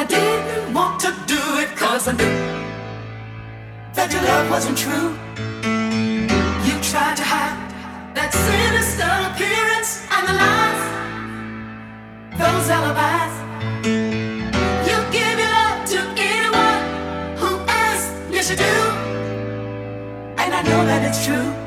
I didn't want to do it cause I knew that your love wasn't true. You tried to hide that sinister appearance and the lies, those alibis. You give your love to anyone who asks, yes you do. And I know that it's true.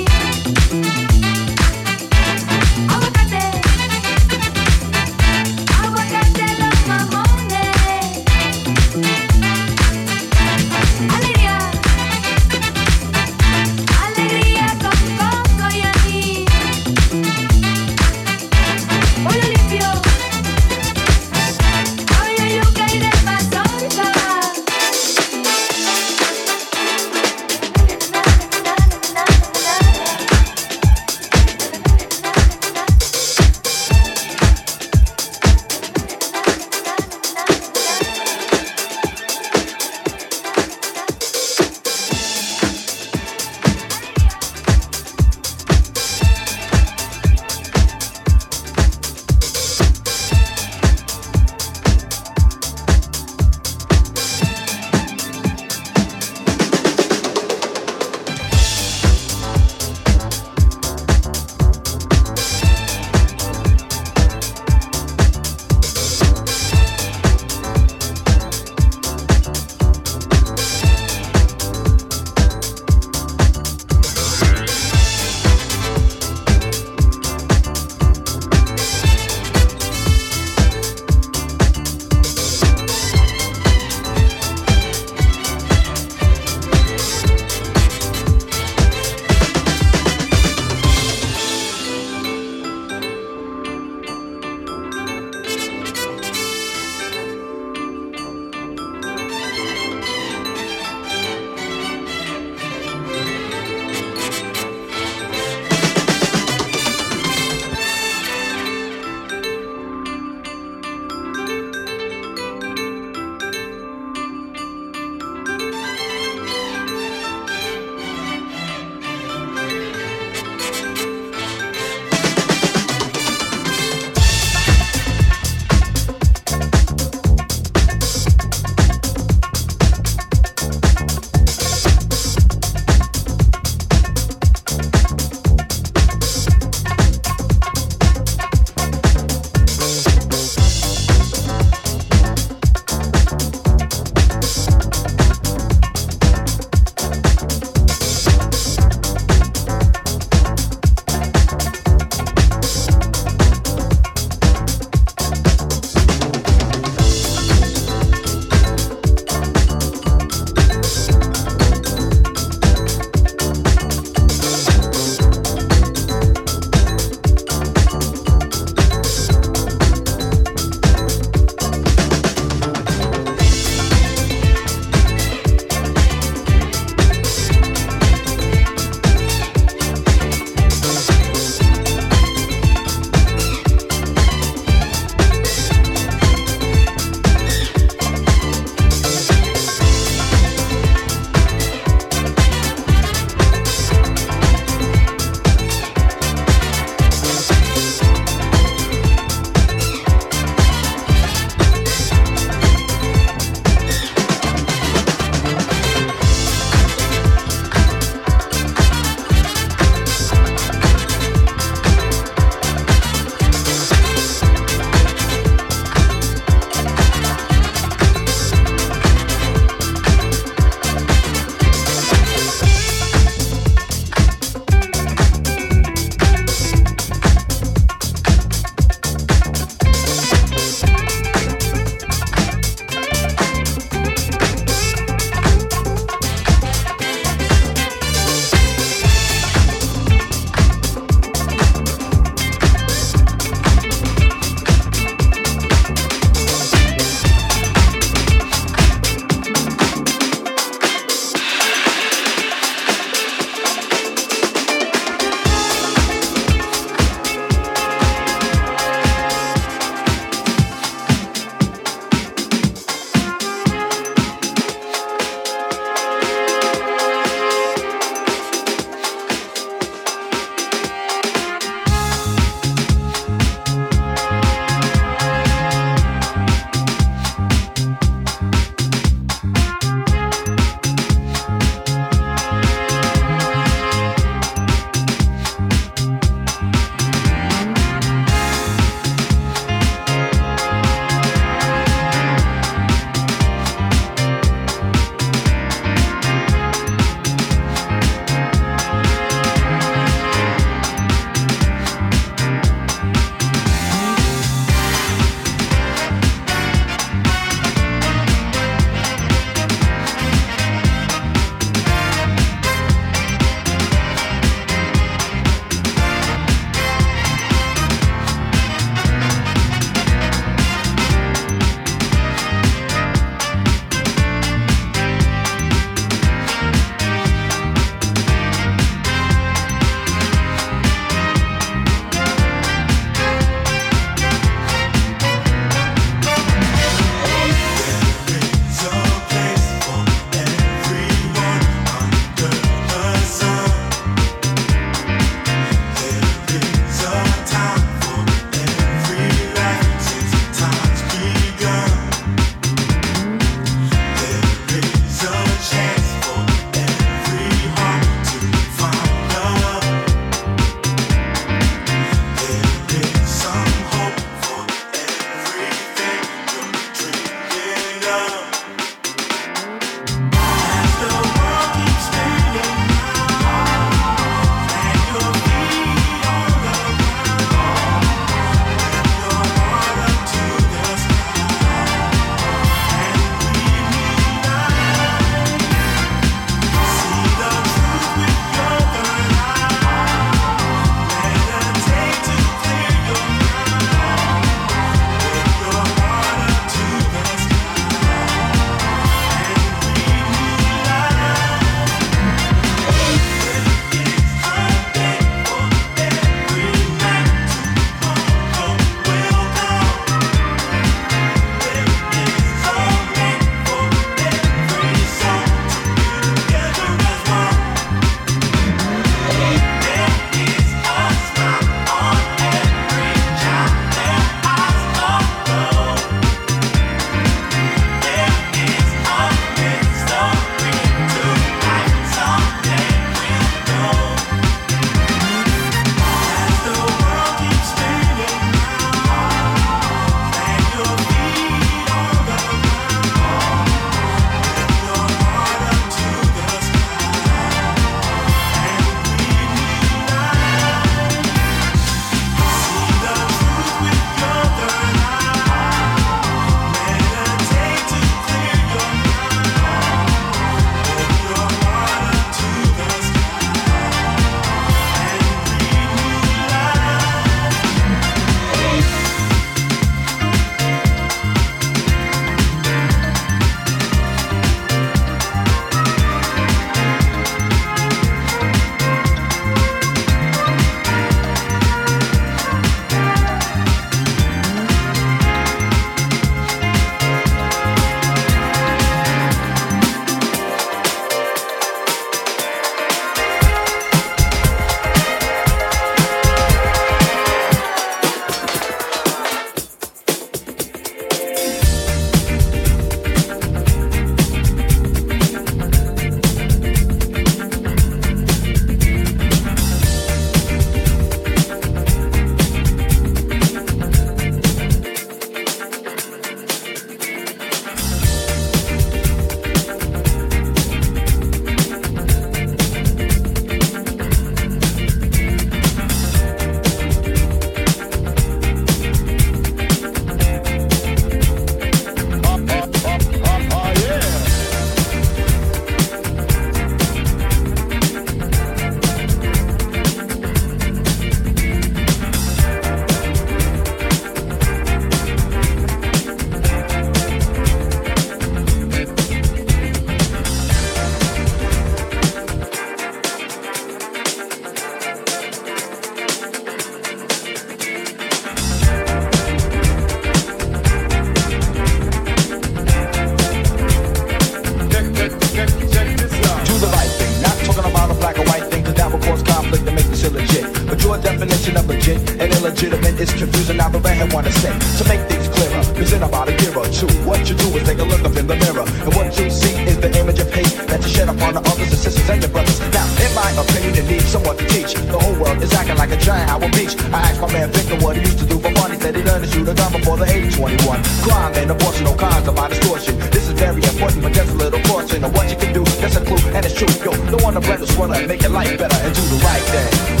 Just wanna make your life better and do the right thing.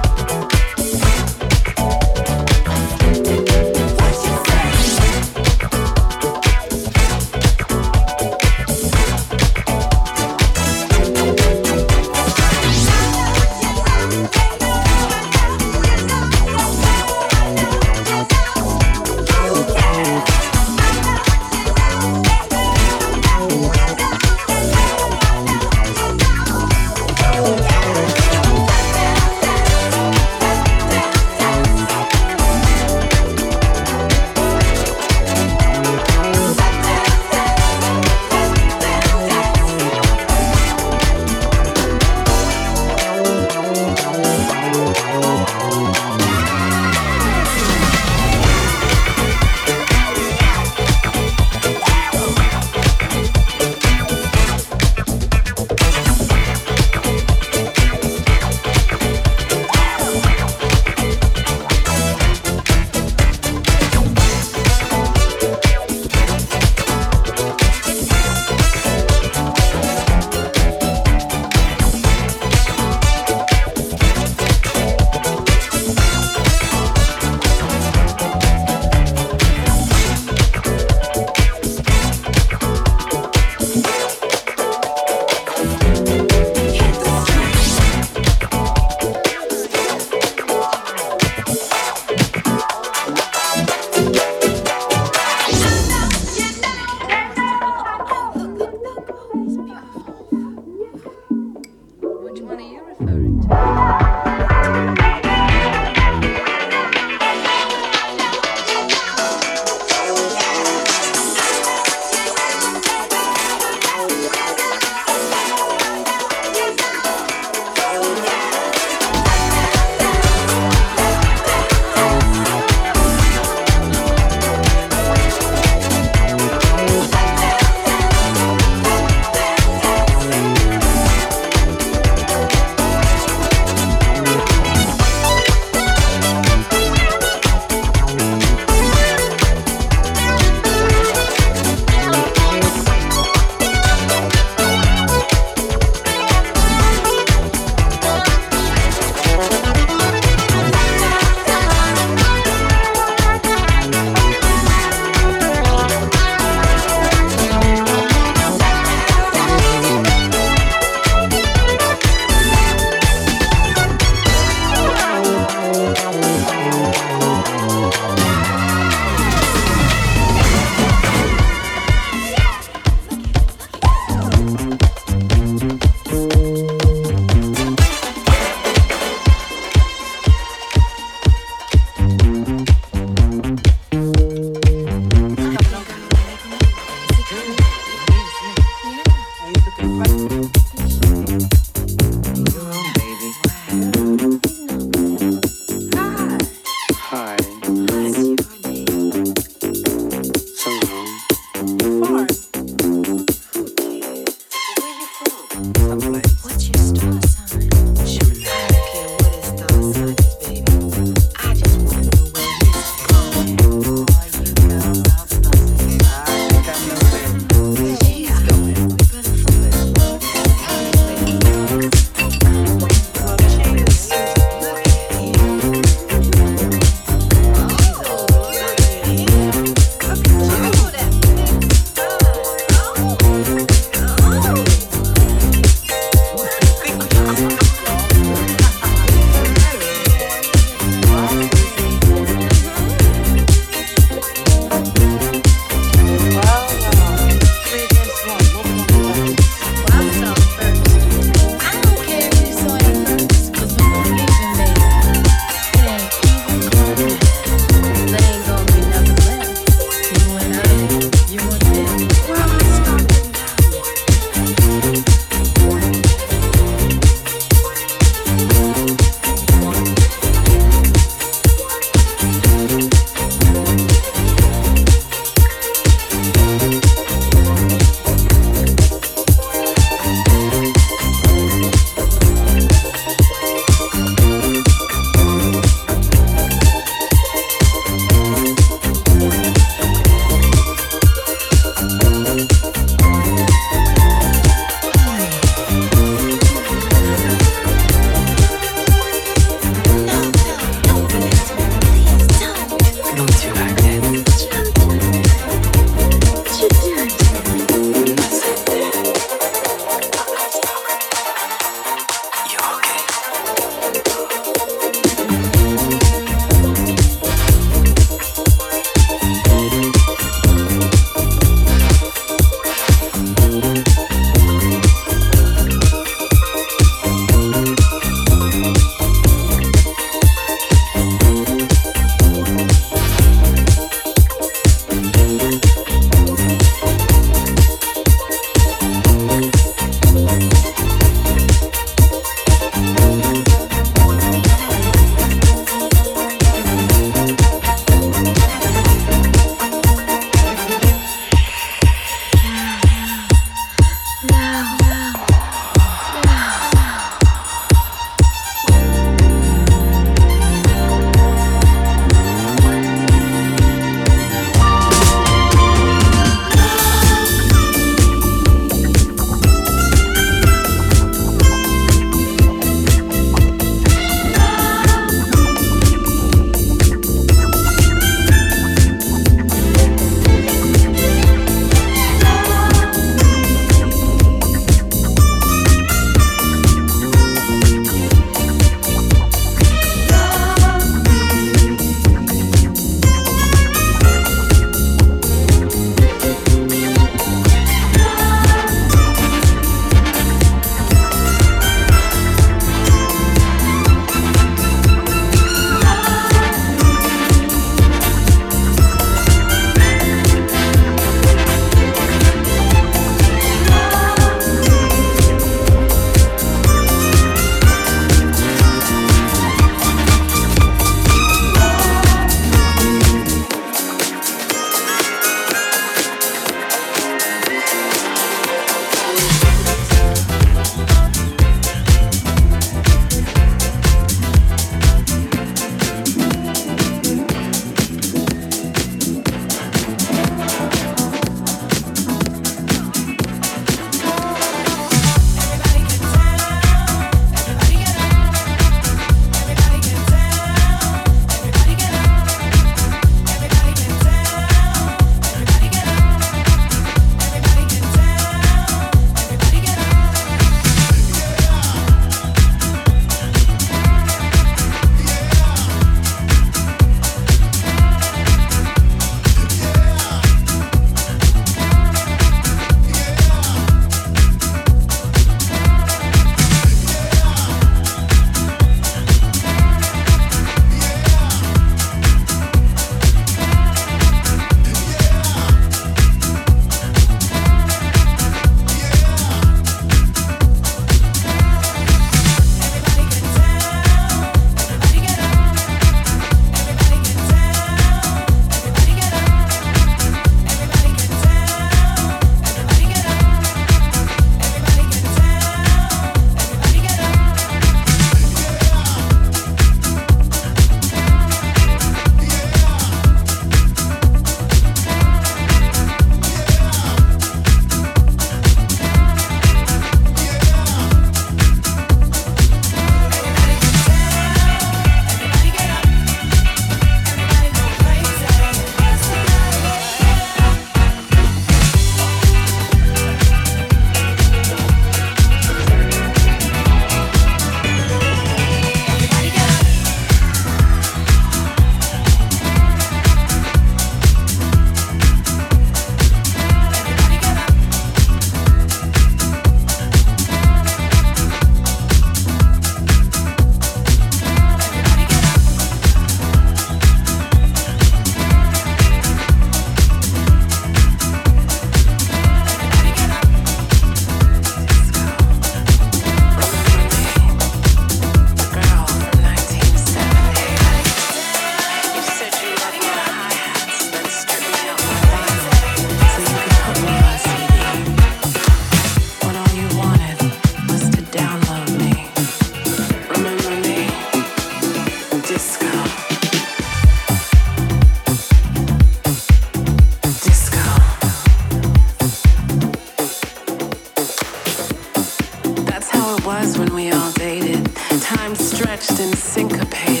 And syncopated.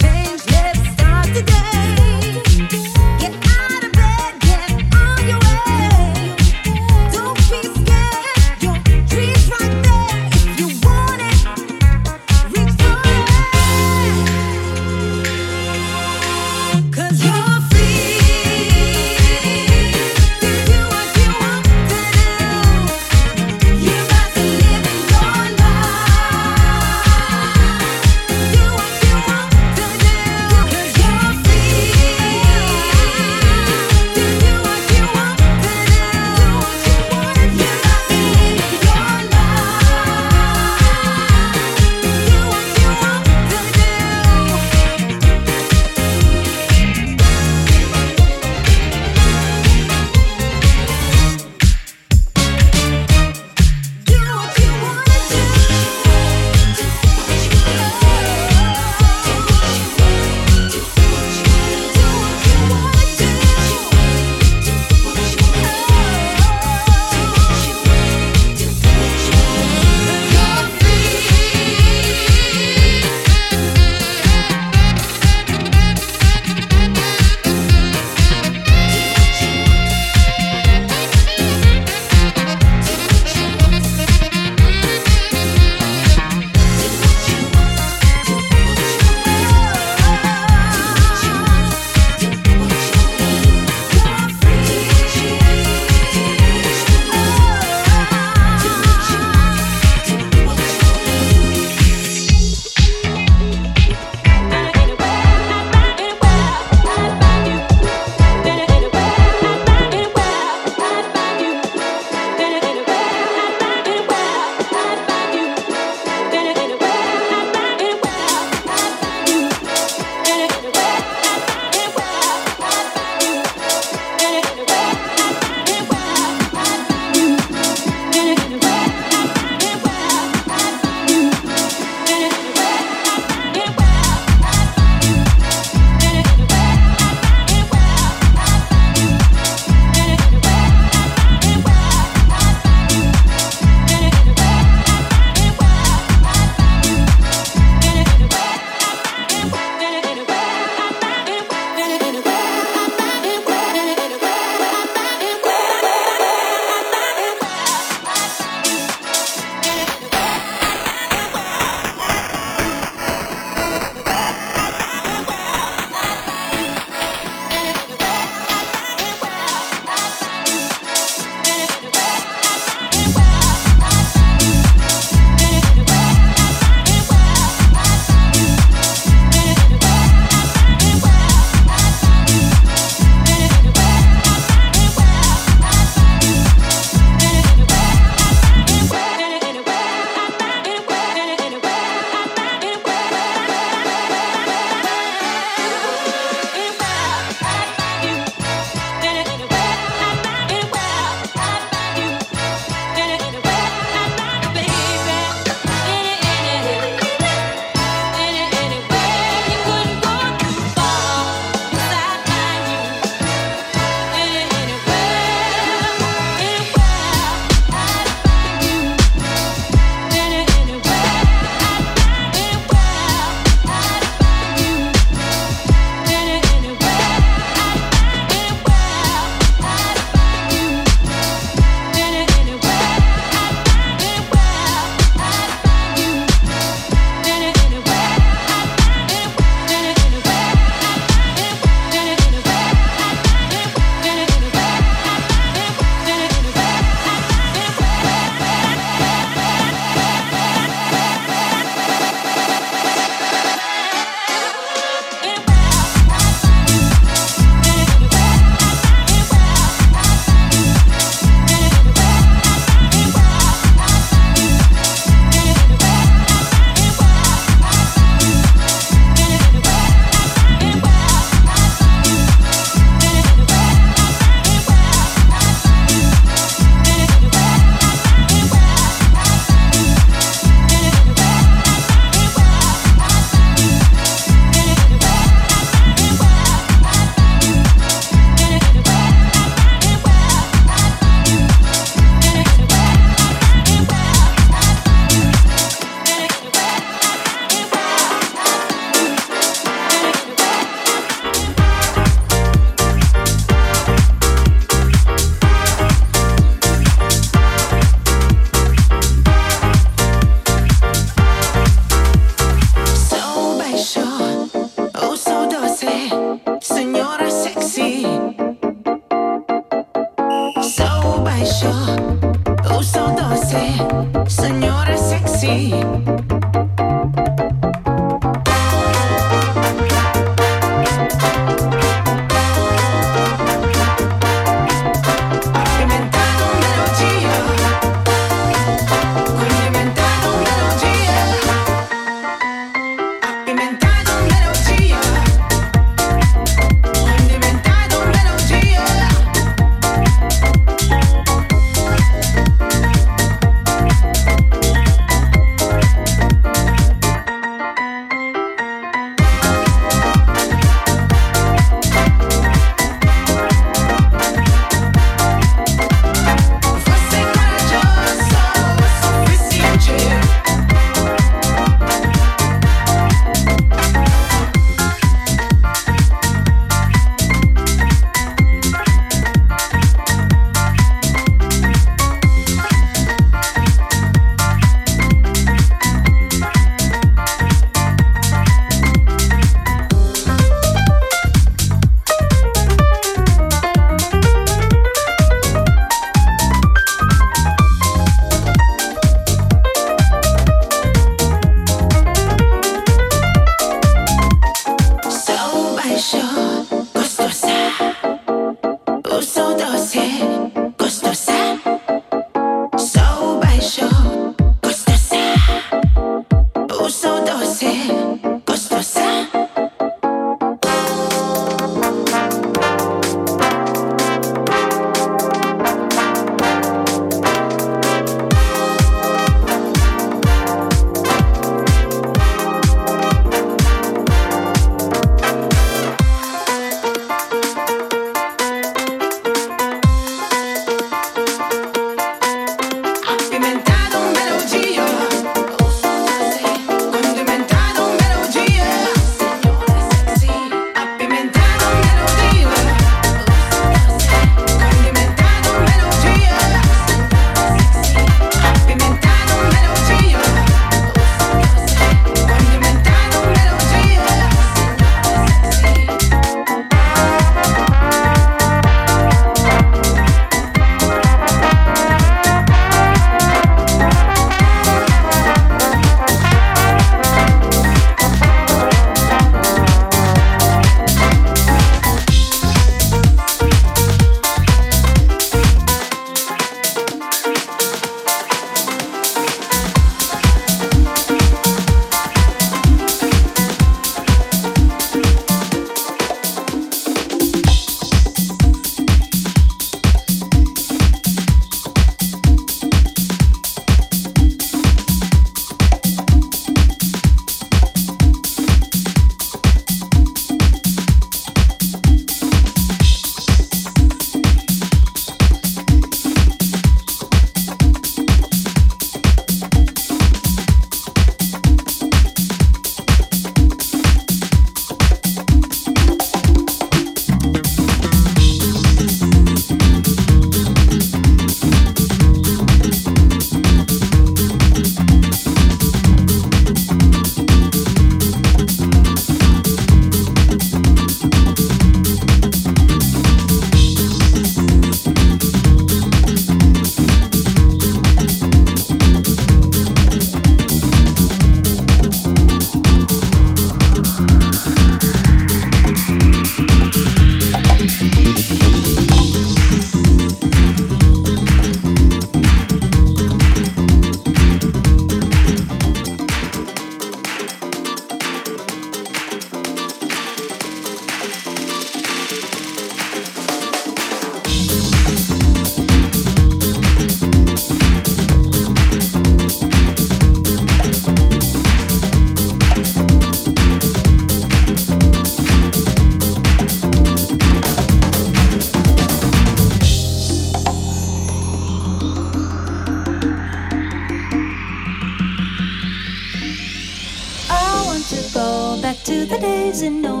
To the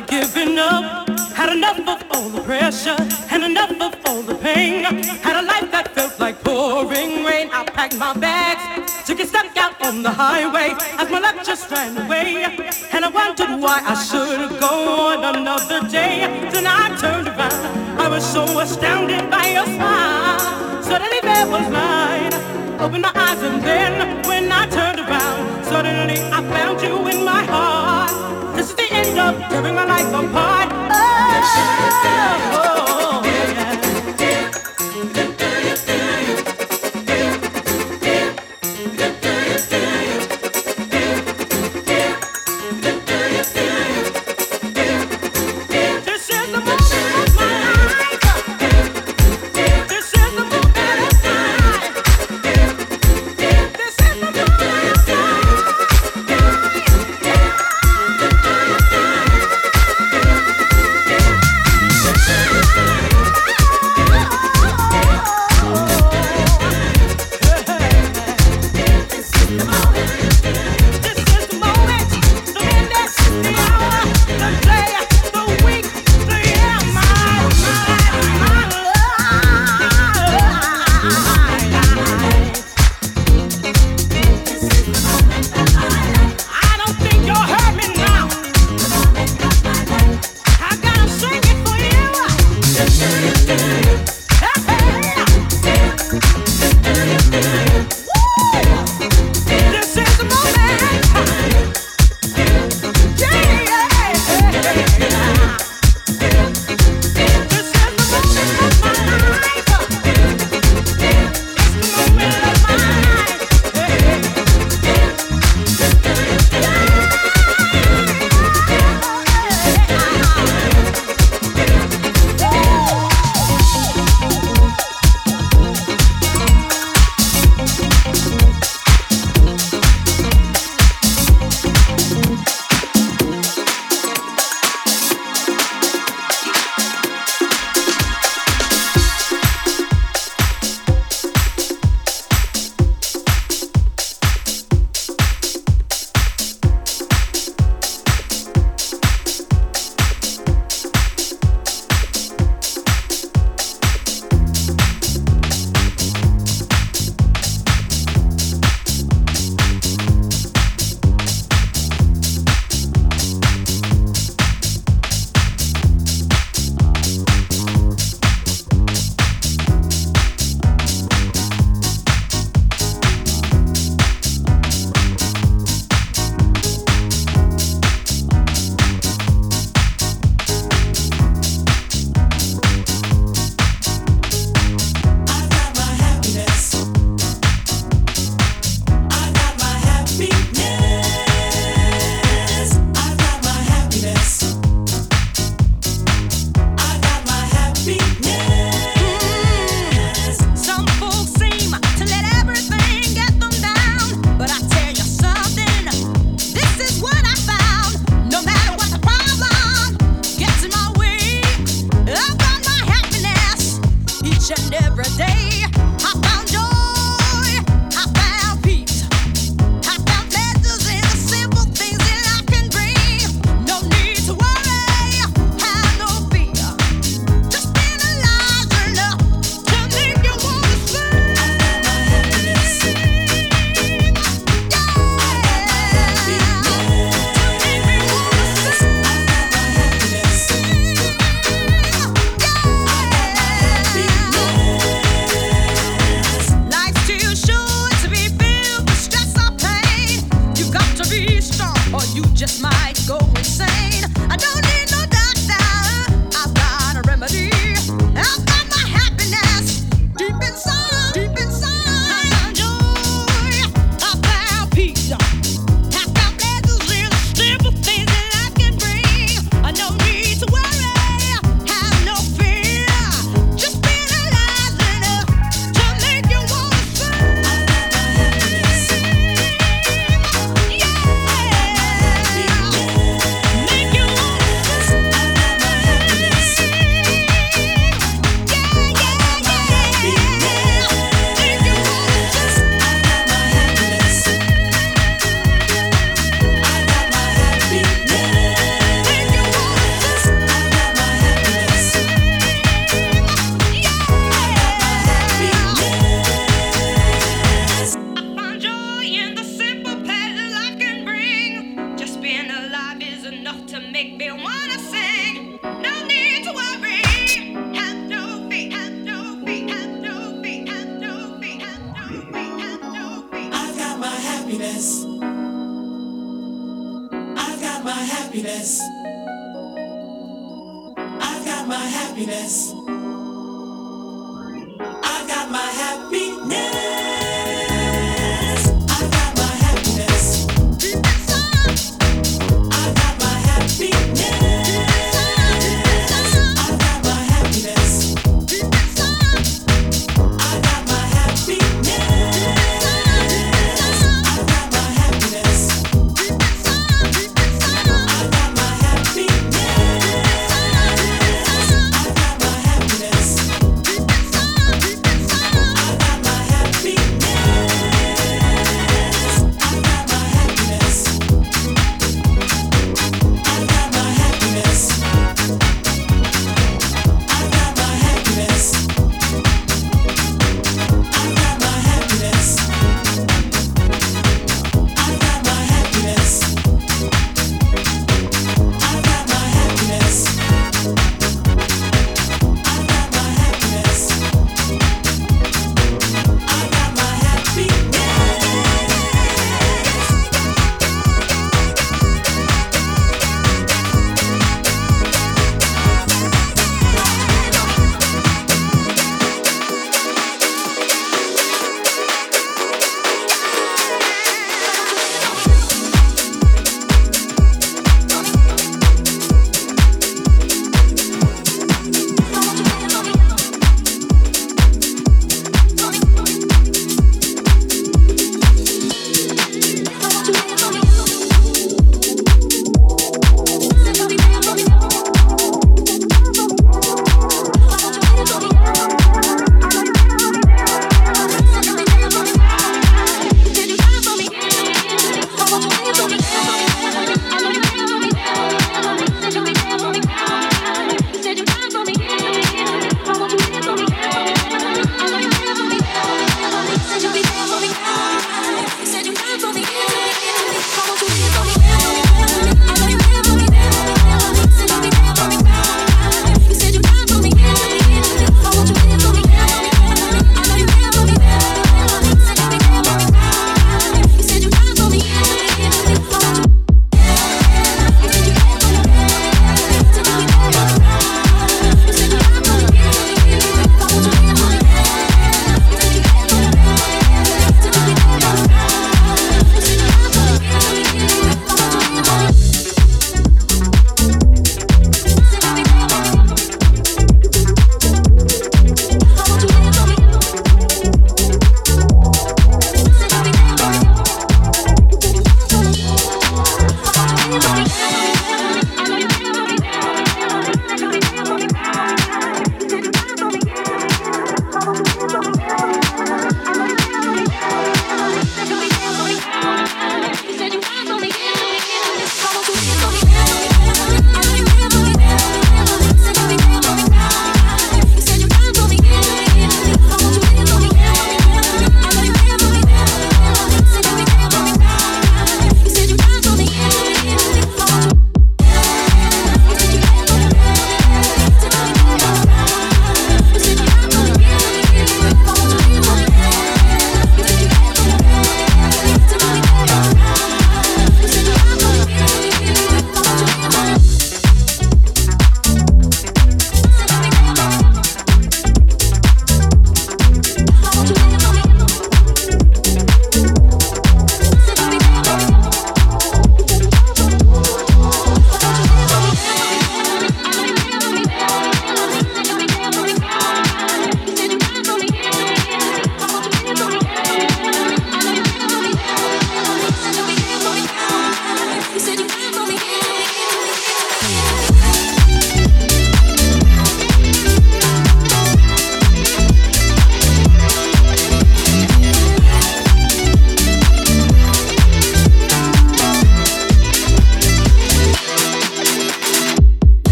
like giving up. Had enough of all the pressure and enough of all the pain. Had a life that felt like pouring rain. I packed my bags, took a step out on the highway as my luck just ran away. And I wondered why I should go on another day. Then I turned around, I was so astounded by your smile. Suddenly there was light. Opened my eyes and then when I turned around, suddenly I found you in my heart. The tearing my life apart. Oh, got my happiness. I got my happiness.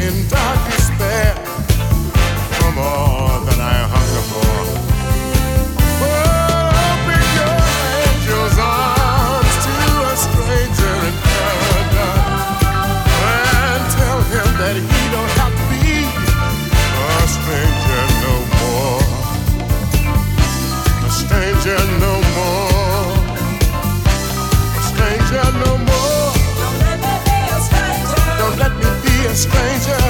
in dark despair. stranger.